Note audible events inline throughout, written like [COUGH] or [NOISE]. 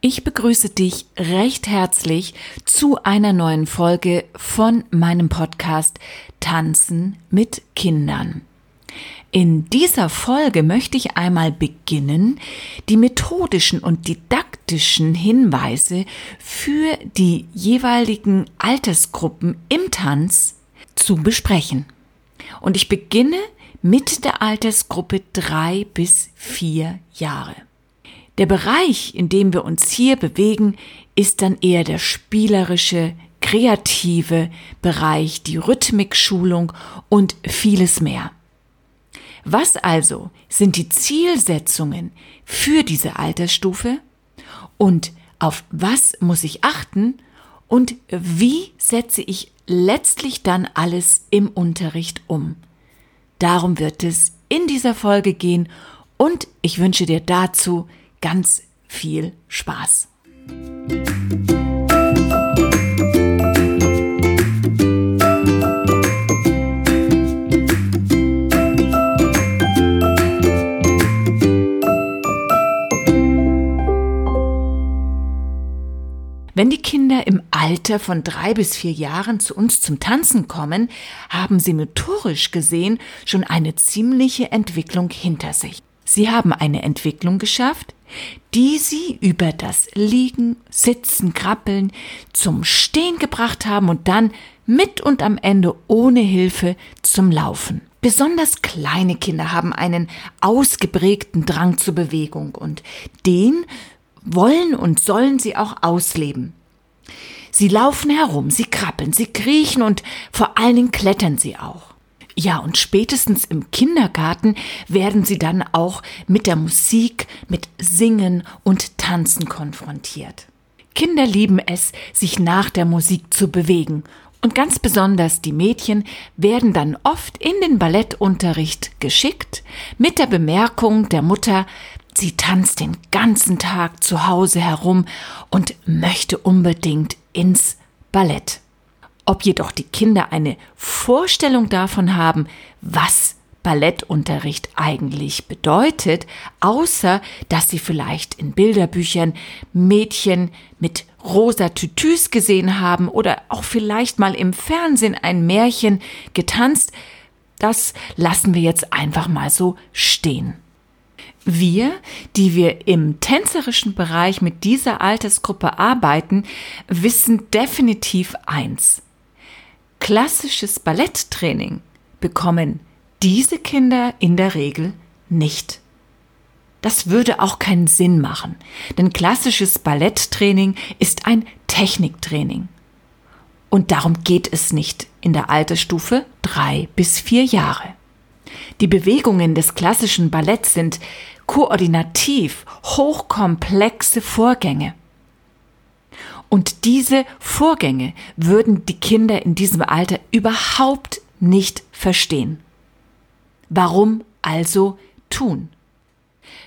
Ich begrüße dich recht herzlich zu einer neuen Folge von meinem Podcast Tanzen mit Kindern. In dieser Folge möchte ich einmal beginnen, die methodischen und didaktischen Hinweise für die jeweiligen Altersgruppen im Tanz zu besprechen. Und ich beginne mit der Altersgruppe drei bis vier Jahre. Der Bereich, in dem wir uns hier bewegen, ist dann eher der spielerische, kreative Bereich, die Rhythmikschulung und vieles mehr. Was also sind die Zielsetzungen für diese Altersstufe und auf was muss ich achten und wie setze ich letztlich dann alles im Unterricht um? Darum wird es in dieser Folge gehen und ich wünsche dir dazu ganz viel Spaß. Wenn die Kinder im Alter von drei bis vier Jahren zu uns zum Tanzen kommen, haben sie motorisch gesehen schon eine ziemliche Entwicklung hinter sich. Sie haben eine Entwicklung geschafft, die sie über das Liegen, Sitzen, Krabbeln zum Stehen gebracht haben und dann mit und am Ende ohne Hilfe zum Laufen. Besonders kleine Kinder haben einen ausgeprägten Drang zur Bewegung und den wollen und sollen sie auch ausleben. Sie laufen herum, sie krabbeln, sie kriechen und vor allen Dingen klettern sie auch. Ja, und spätestens im Kindergarten werden sie dann auch mit der Musik, mit Singen und Tanzen konfrontiert. Kinder lieben es, sich nach der Musik zu bewegen. Und ganz besonders die Mädchen werden dann oft in den Ballettunterricht geschickt, mit der Bemerkung der Mutter, sie tanzt den ganzen Tag zu Hause herum und möchte unbedingt ins Ballett. Ob jedoch die Kinder eine Vorstellung davon haben, was Ballettunterricht eigentlich bedeutet, außer dass sie vielleicht in Bilderbüchern Mädchen mit rosa Tütüs gesehen haben oder auch vielleicht mal im Fernsehen ein Märchen getanzt, das lassen wir jetzt einfach mal so stehen. Wir, die wir im tänzerischen Bereich mit dieser Altersgruppe arbeiten, wissen definitiv eins klassisches Balletttraining bekommen diese Kinder in der Regel nicht. Das würde auch keinen Sinn machen, denn klassisches Balletttraining ist ein Techniktraining. Und darum geht es nicht in der Altersstufe drei bis vier Jahre. Die Bewegungen des klassischen Balletts sind koordinativ hochkomplexe Vorgänge. Und diese Vorgänge würden die Kinder in diesem Alter überhaupt nicht verstehen. Warum also tun?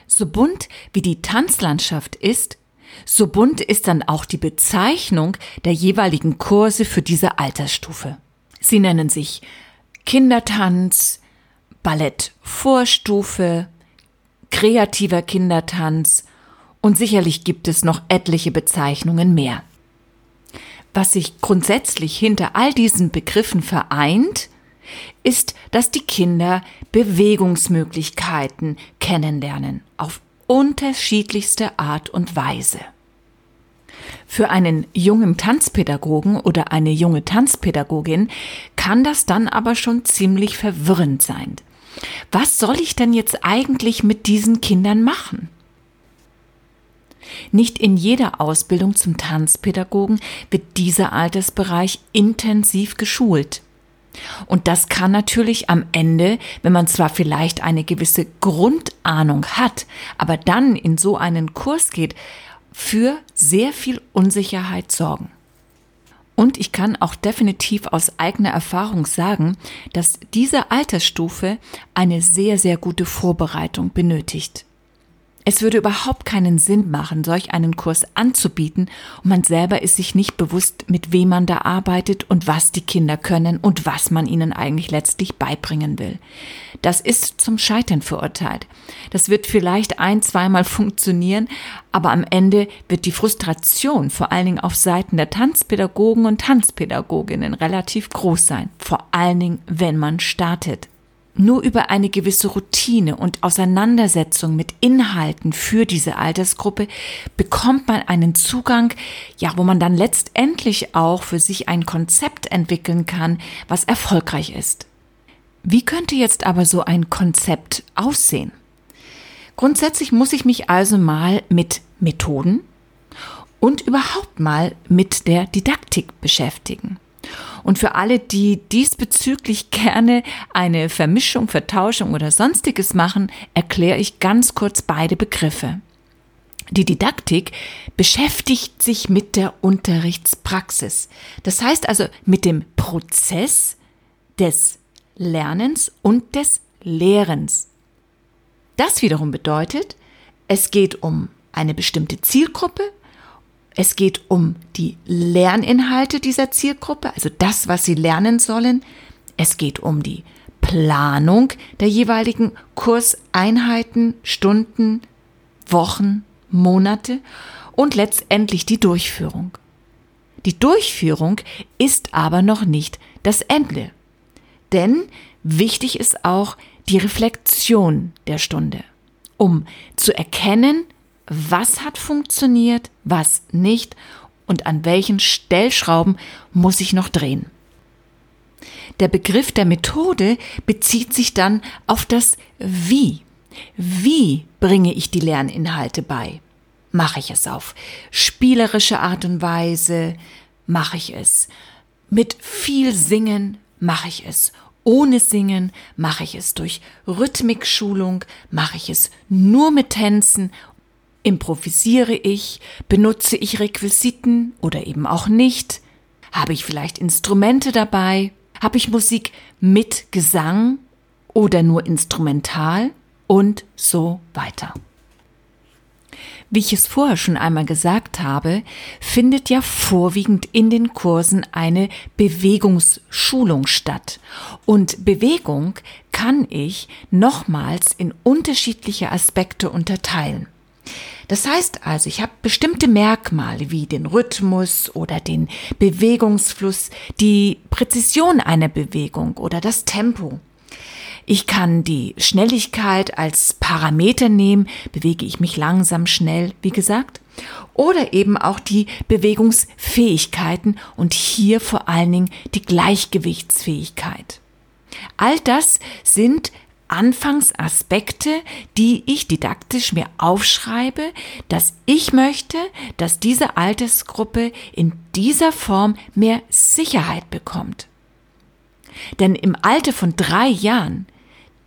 So bunt wie die Tanzlandschaft ist, so bunt ist dann auch die Bezeichnung der jeweiligen Kurse für diese Altersstufe. Sie nennen sich Kindertanz, Ballettvorstufe, kreativer Kindertanz und sicherlich gibt es noch etliche Bezeichnungen mehr. Was sich grundsätzlich hinter all diesen Begriffen vereint, ist, dass die Kinder Bewegungsmöglichkeiten kennenlernen auf unterschiedlichste Art und Weise. Für einen jungen Tanzpädagogen oder eine junge Tanzpädagogin kann das dann aber schon ziemlich verwirrend sein. Was soll ich denn jetzt eigentlich mit diesen Kindern machen? Nicht in jeder Ausbildung zum Tanzpädagogen wird dieser Altersbereich intensiv geschult. Und das kann natürlich am Ende, wenn man zwar vielleicht eine gewisse Grundahnung hat, aber dann in so einen Kurs geht, für sehr viel Unsicherheit sorgen. Und ich kann auch definitiv aus eigener Erfahrung sagen, dass diese Altersstufe eine sehr, sehr gute Vorbereitung benötigt. Es würde überhaupt keinen Sinn machen, solch einen Kurs anzubieten und man selber ist sich nicht bewusst, mit wem man da arbeitet und was die Kinder können und was man ihnen eigentlich letztlich beibringen will. Das ist zum Scheitern verurteilt. Das wird vielleicht ein, zweimal funktionieren, aber am Ende wird die Frustration vor allen Dingen auf Seiten der Tanzpädagogen und Tanzpädagoginnen relativ groß sein. Vor allen Dingen, wenn man startet. Nur über eine gewisse Routine und Auseinandersetzung mit Inhalten für diese Altersgruppe bekommt man einen Zugang, ja, wo man dann letztendlich auch für sich ein Konzept entwickeln kann, was erfolgreich ist. Wie könnte jetzt aber so ein Konzept aussehen? Grundsätzlich muss ich mich also mal mit Methoden und überhaupt mal mit der Didaktik beschäftigen. Und für alle, die diesbezüglich gerne eine Vermischung, Vertauschung oder sonstiges machen, erkläre ich ganz kurz beide Begriffe. Die Didaktik beschäftigt sich mit der Unterrichtspraxis. Das heißt also mit dem Prozess des Lernens und des Lehrens. Das wiederum bedeutet, es geht um eine bestimmte Zielgruppe, es geht um die Lerninhalte dieser Zielgruppe, also das, was sie lernen sollen. Es geht um die Planung der jeweiligen Kurseinheiten, Stunden, Wochen, Monate und letztendlich die Durchführung. Die Durchführung ist aber noch nicht das Ende. Denn wichtig ist auch die Reflexion der Stunde, um zu erkennen, was hat funktioniert, was nicht und an welchen Stellschrauben muss ich noch drehen. Der Begriff der Methode bezieht sich dann auf das Wie. Wie bringe ich die Lerninhalte bei? Mache ich es auf spielerische Art und Weise? Mache ich es mit viel Singen? Mache ich es ohne Singen? Mache ich es durch Rhythmikschulung? Mache ich es nur mit Tänzen Improvisiere ich? Benutze ich Requisiten oder eben auch nicht? Habe ich vielleicht Instrumente dabei? Habe ich Musik mit Gesang oder nur instrumental? Und so weiter. Wie ich es vorher schon einmal gesagt habe, findet ja vorwiegend in den Kursen eine Bewegungsschulung statt. Und Bewegung kann ich nochmals in unterschiedliche Aspekte unterteilen. Das heißt also, ich habe bestimmte Merkmale wie den Rhythmus oder den Bewegungsfluss, die Präzision einer Bewegung oder das Tempo. Ich kann die Schnelligkeit als Parameter nehmen, bewege ich mich langsam, schnell, wie gesagt, oder eben auch die Bewegungsfähigkeiten und hier vor allen Dingen die Gleichgewichtsfähigkeit. All das sind Anfangsaspekte, die ich didaktisch mir aufschreibe, dass ich möchte, dass diese Altersgruppe in dieser Form mehr Sicherheit bekommt. Denn im Alter von drei Jahren,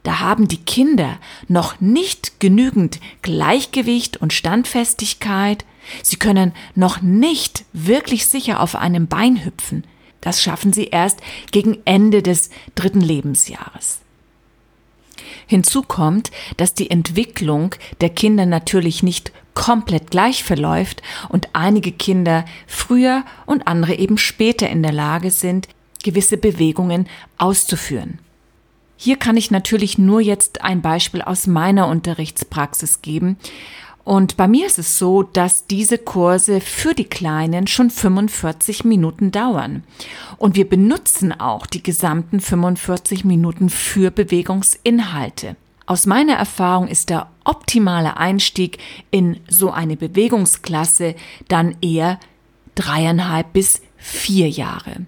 da haben die Kinder noch nicht genügend Gleichgewicht und Standfestigkeit, sie können noch nicht wirklich sicher auf einem Bein hüpfen. Das schaffen sie erst gegen Ende des dritten Lebensjahres. Hinzu kommt, dass die Entwicklung der Kinder natürlich nicht komplett gleich verläuft und einige Kinder früher und andere eben später in der Lage sind, gewisse Bewegungen auszuführen. Hier kann ich natürlich nur jetzt ein Beispiel aus meiner Unterrichtspraxis geben und bei mir ist es so, dass diese Kurse für die Kleinen schon 45 Minuten dauern. Und wir benutzen auch die gesamten 45 Minuten für Bewegungsinhalte. Aus meiner Erfahrung ist der optimale Einstieg in so eine Bewegungsklasse dann eher dreieinhalb bis vier Jahre.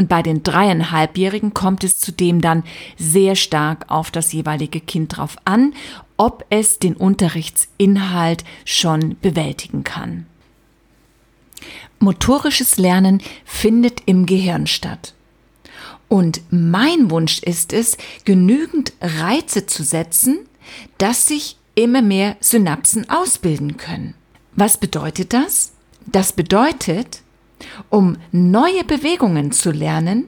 Und bei den dreieinhalbjährigen kommt es zudem dann sehr stark auf das jeweilige Kind drauf an, ob es den Unterrichtsinhalt schon bewältigen kann. Motorisches Lernen findet im Gehirn statt. Und mein Wunsch ist es, genügend Reize zu setzen, dass sich immer mehr Synapsen ausbilden können. Was bedeutet das? Das bedeutet, um neue Bewegungen zu lernen,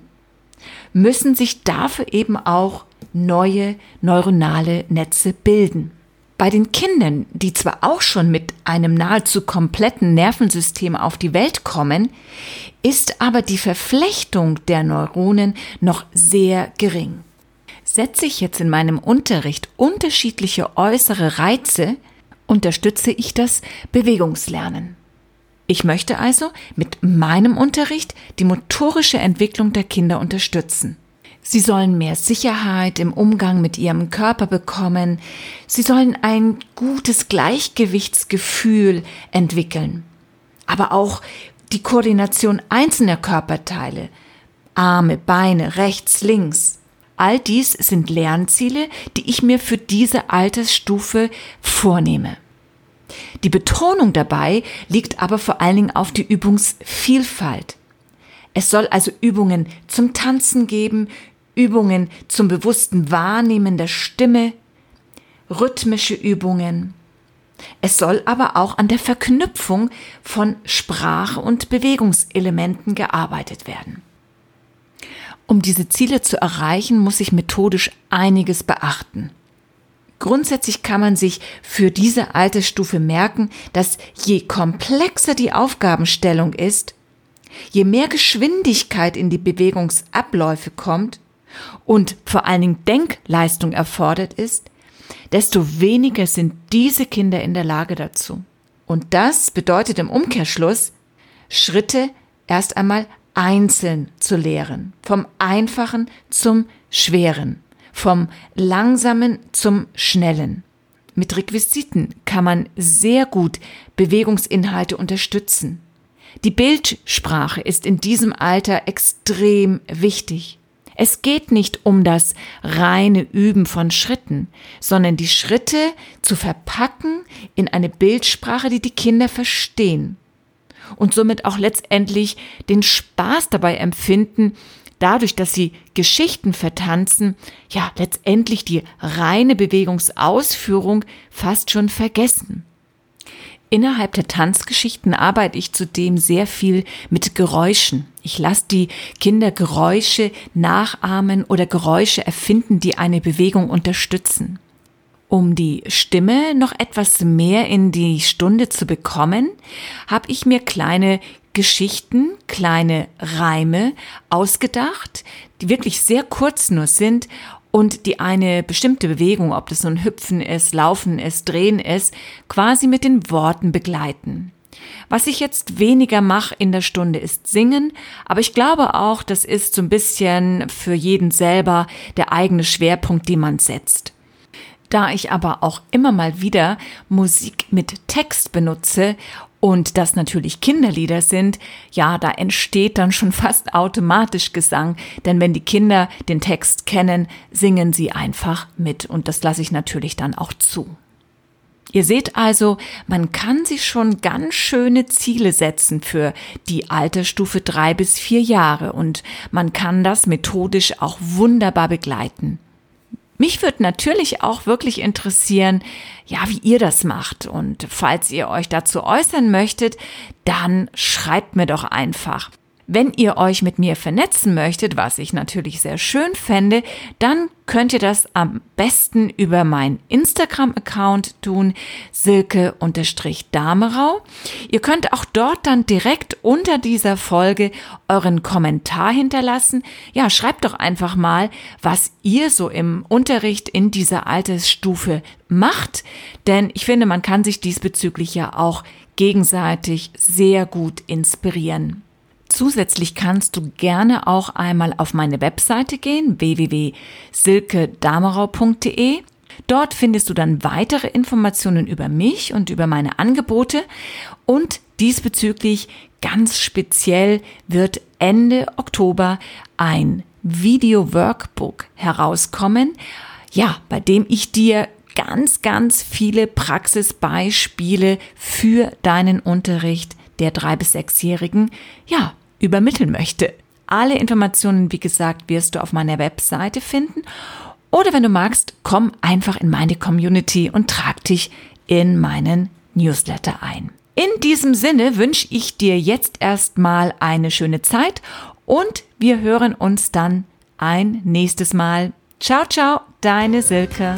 müssen sich dafür eben auch neue neuronale Netze bilden. Bei den Kindern, die zwar auch schon mit einem nahezu kompletten Nervensystem auf die Welt kommen, ist aber die Verflechtung der Neuronen noch sehr gering. Setze ich jetzt in meinem Unterricht unterschiedliche äußere Reize, unterstütze ich das Bewegungslernen. Ich möchte also mit meinem Unterricht die motorische Entwicklung der Kinder unterstützen. Sie sollen mehr Sicherheit im Umgang mit ihrem Körper bekommen. Sie sollen ein gutes Gleichgewichtsgefühl entwickeln. Aber auch die Koordination einzelner Körperteile. Arme, Beine, rechts, links. All dies sind Lernziele, die ich mir für diese Altersstufe vornehme. Die Betonung dabei liegt aber vor allen Dingen auf die Übungsvielfalt. Es soll also Übungen zum Tanzen geben, Übungen zum bewussten Wahrnehmen der Stimme, rhythmische Übungen. Es soll aber auch an der Verknüpfung von Sprache und Bewegungselementen gearbeitet werden. Um diese Ziele zu erreichen, muss ich methodisch einiges beachten. Grundsätzlich kann man sich für diese Altersstufe merken, dass je komplexer die Aufgabenstellung ist, je mehr Geschwindigkeit in die Bewegungsabläufe kommt, und vor allen Dingen Denkleistung erfordert ist, desto weniger sind diese Kinder in der Lage dazu. Und das bedeutet im Umkehrschluss, Schritte erst einmal einzeln zu lehren, vom Einfachen zum Schweren, vom Langsamen zum Schnellen. Mit Requisiten kann man sehr gut Bewegungsinhalte unterstützen. Die Bildsprache ist in diesem Alter extrem wichtig. Es geht nicht um das reine Üben von Schritten, sondern die Schritte zu verpacken in eine Bildsprache, die die Kinder verstehen und somit auch letztendlich den Spaß dabei empfinden, dadurch, dass sie Geschichten vertanzen, ja, letztendlich die reine Bewegungsausführung fast schon vergessen. Innerhalb der Tanzgeschichten arbeite ich zudem sehr viel mit Geräuschen. Ich lasse die Kinder Geräusche nachahmen oder Geräusche erfinden, die eine Bewegung unterstützen. Um die Stimme noch etwas mehr in die Stunde zu bekommen, habe ich mir kleine Geschichten, kleine Reime ausgedacht, die wirklich sehr kurz nur sind und die eine bestimmte Bewegung, ob das nun Hüpfen ist, Laufen ist, Drehen ist, quasi mit den Worten begleiten. Was ich jetzt weniger mache in der Stunde ist singen, aber ich glaube auch, das ist so ein bisschen für jeden selber der eigene Schwerpunkt, den man setzt. Da ich aber auch immer mal wieder Musik mit Text benutze und das natürlich Kinderlieder sind, ja, da entsteht dann schon [LAUGHS] fast automatisch Gesang, denn wenn die Kinder den Text kennen, singen sie einfach mit und das lasse ich natürlich dann auch zu. Ihr seht also, man kann sich schon ganz schöne Ziele setzen für die Altersstufe drei bis vier Jahre und man kann das methodisch auch wunderbar begleiten. Mich würde natürlich auch wirklich interessieren, ja, wie ihr das macht. Und falls ihr euch dazu äußern möchtet, dann schreibt mir doch einfach. Wenn ihr euch mit mir vernetzen möchtet, was ich natürlich sehr schön fände, dann könnt ihr das am besten über meinen Instagram-Account tun, silke-damerau. Ihr könnt auch dort dann direkt unter dieser Folge euren Kommentar hinterlassen. Ja, schreibt doch einfach mal, was ihr so im Unterricht in dieser Altersstufe macht, denn ich finde, man kann sich diesbezüglich ja auch gegenseitig sehr gut inspirieren. Zusätzlich kannst du gerne auch einmal auf meine Webseite gehen, www.silkedamerau.de. Dort findest du dann weitere Informationen über mich und über meine Angebote und diesbezüglich ganz speziell wird Ende Oktober ein Video-Workbook herauskommen, ja, bei dem ich dir ganz, ganz viele Praxisbeispiele für deinen Unterricht der drei bis sechsjährigen, ja, übermitteln möchte. Alle Informationen, wie gesagt, wirst du auf meiner Webseite finden. Oder wenn du magst, komm einfach in meine Community und trag dich in meinen Newsletter ein. In diesem Sinne wünsche ich dir jetzt erstmal eine schöne Zeit und wir hören uns dann ein nächstes Mal. Ciao, ciao, deine Silke.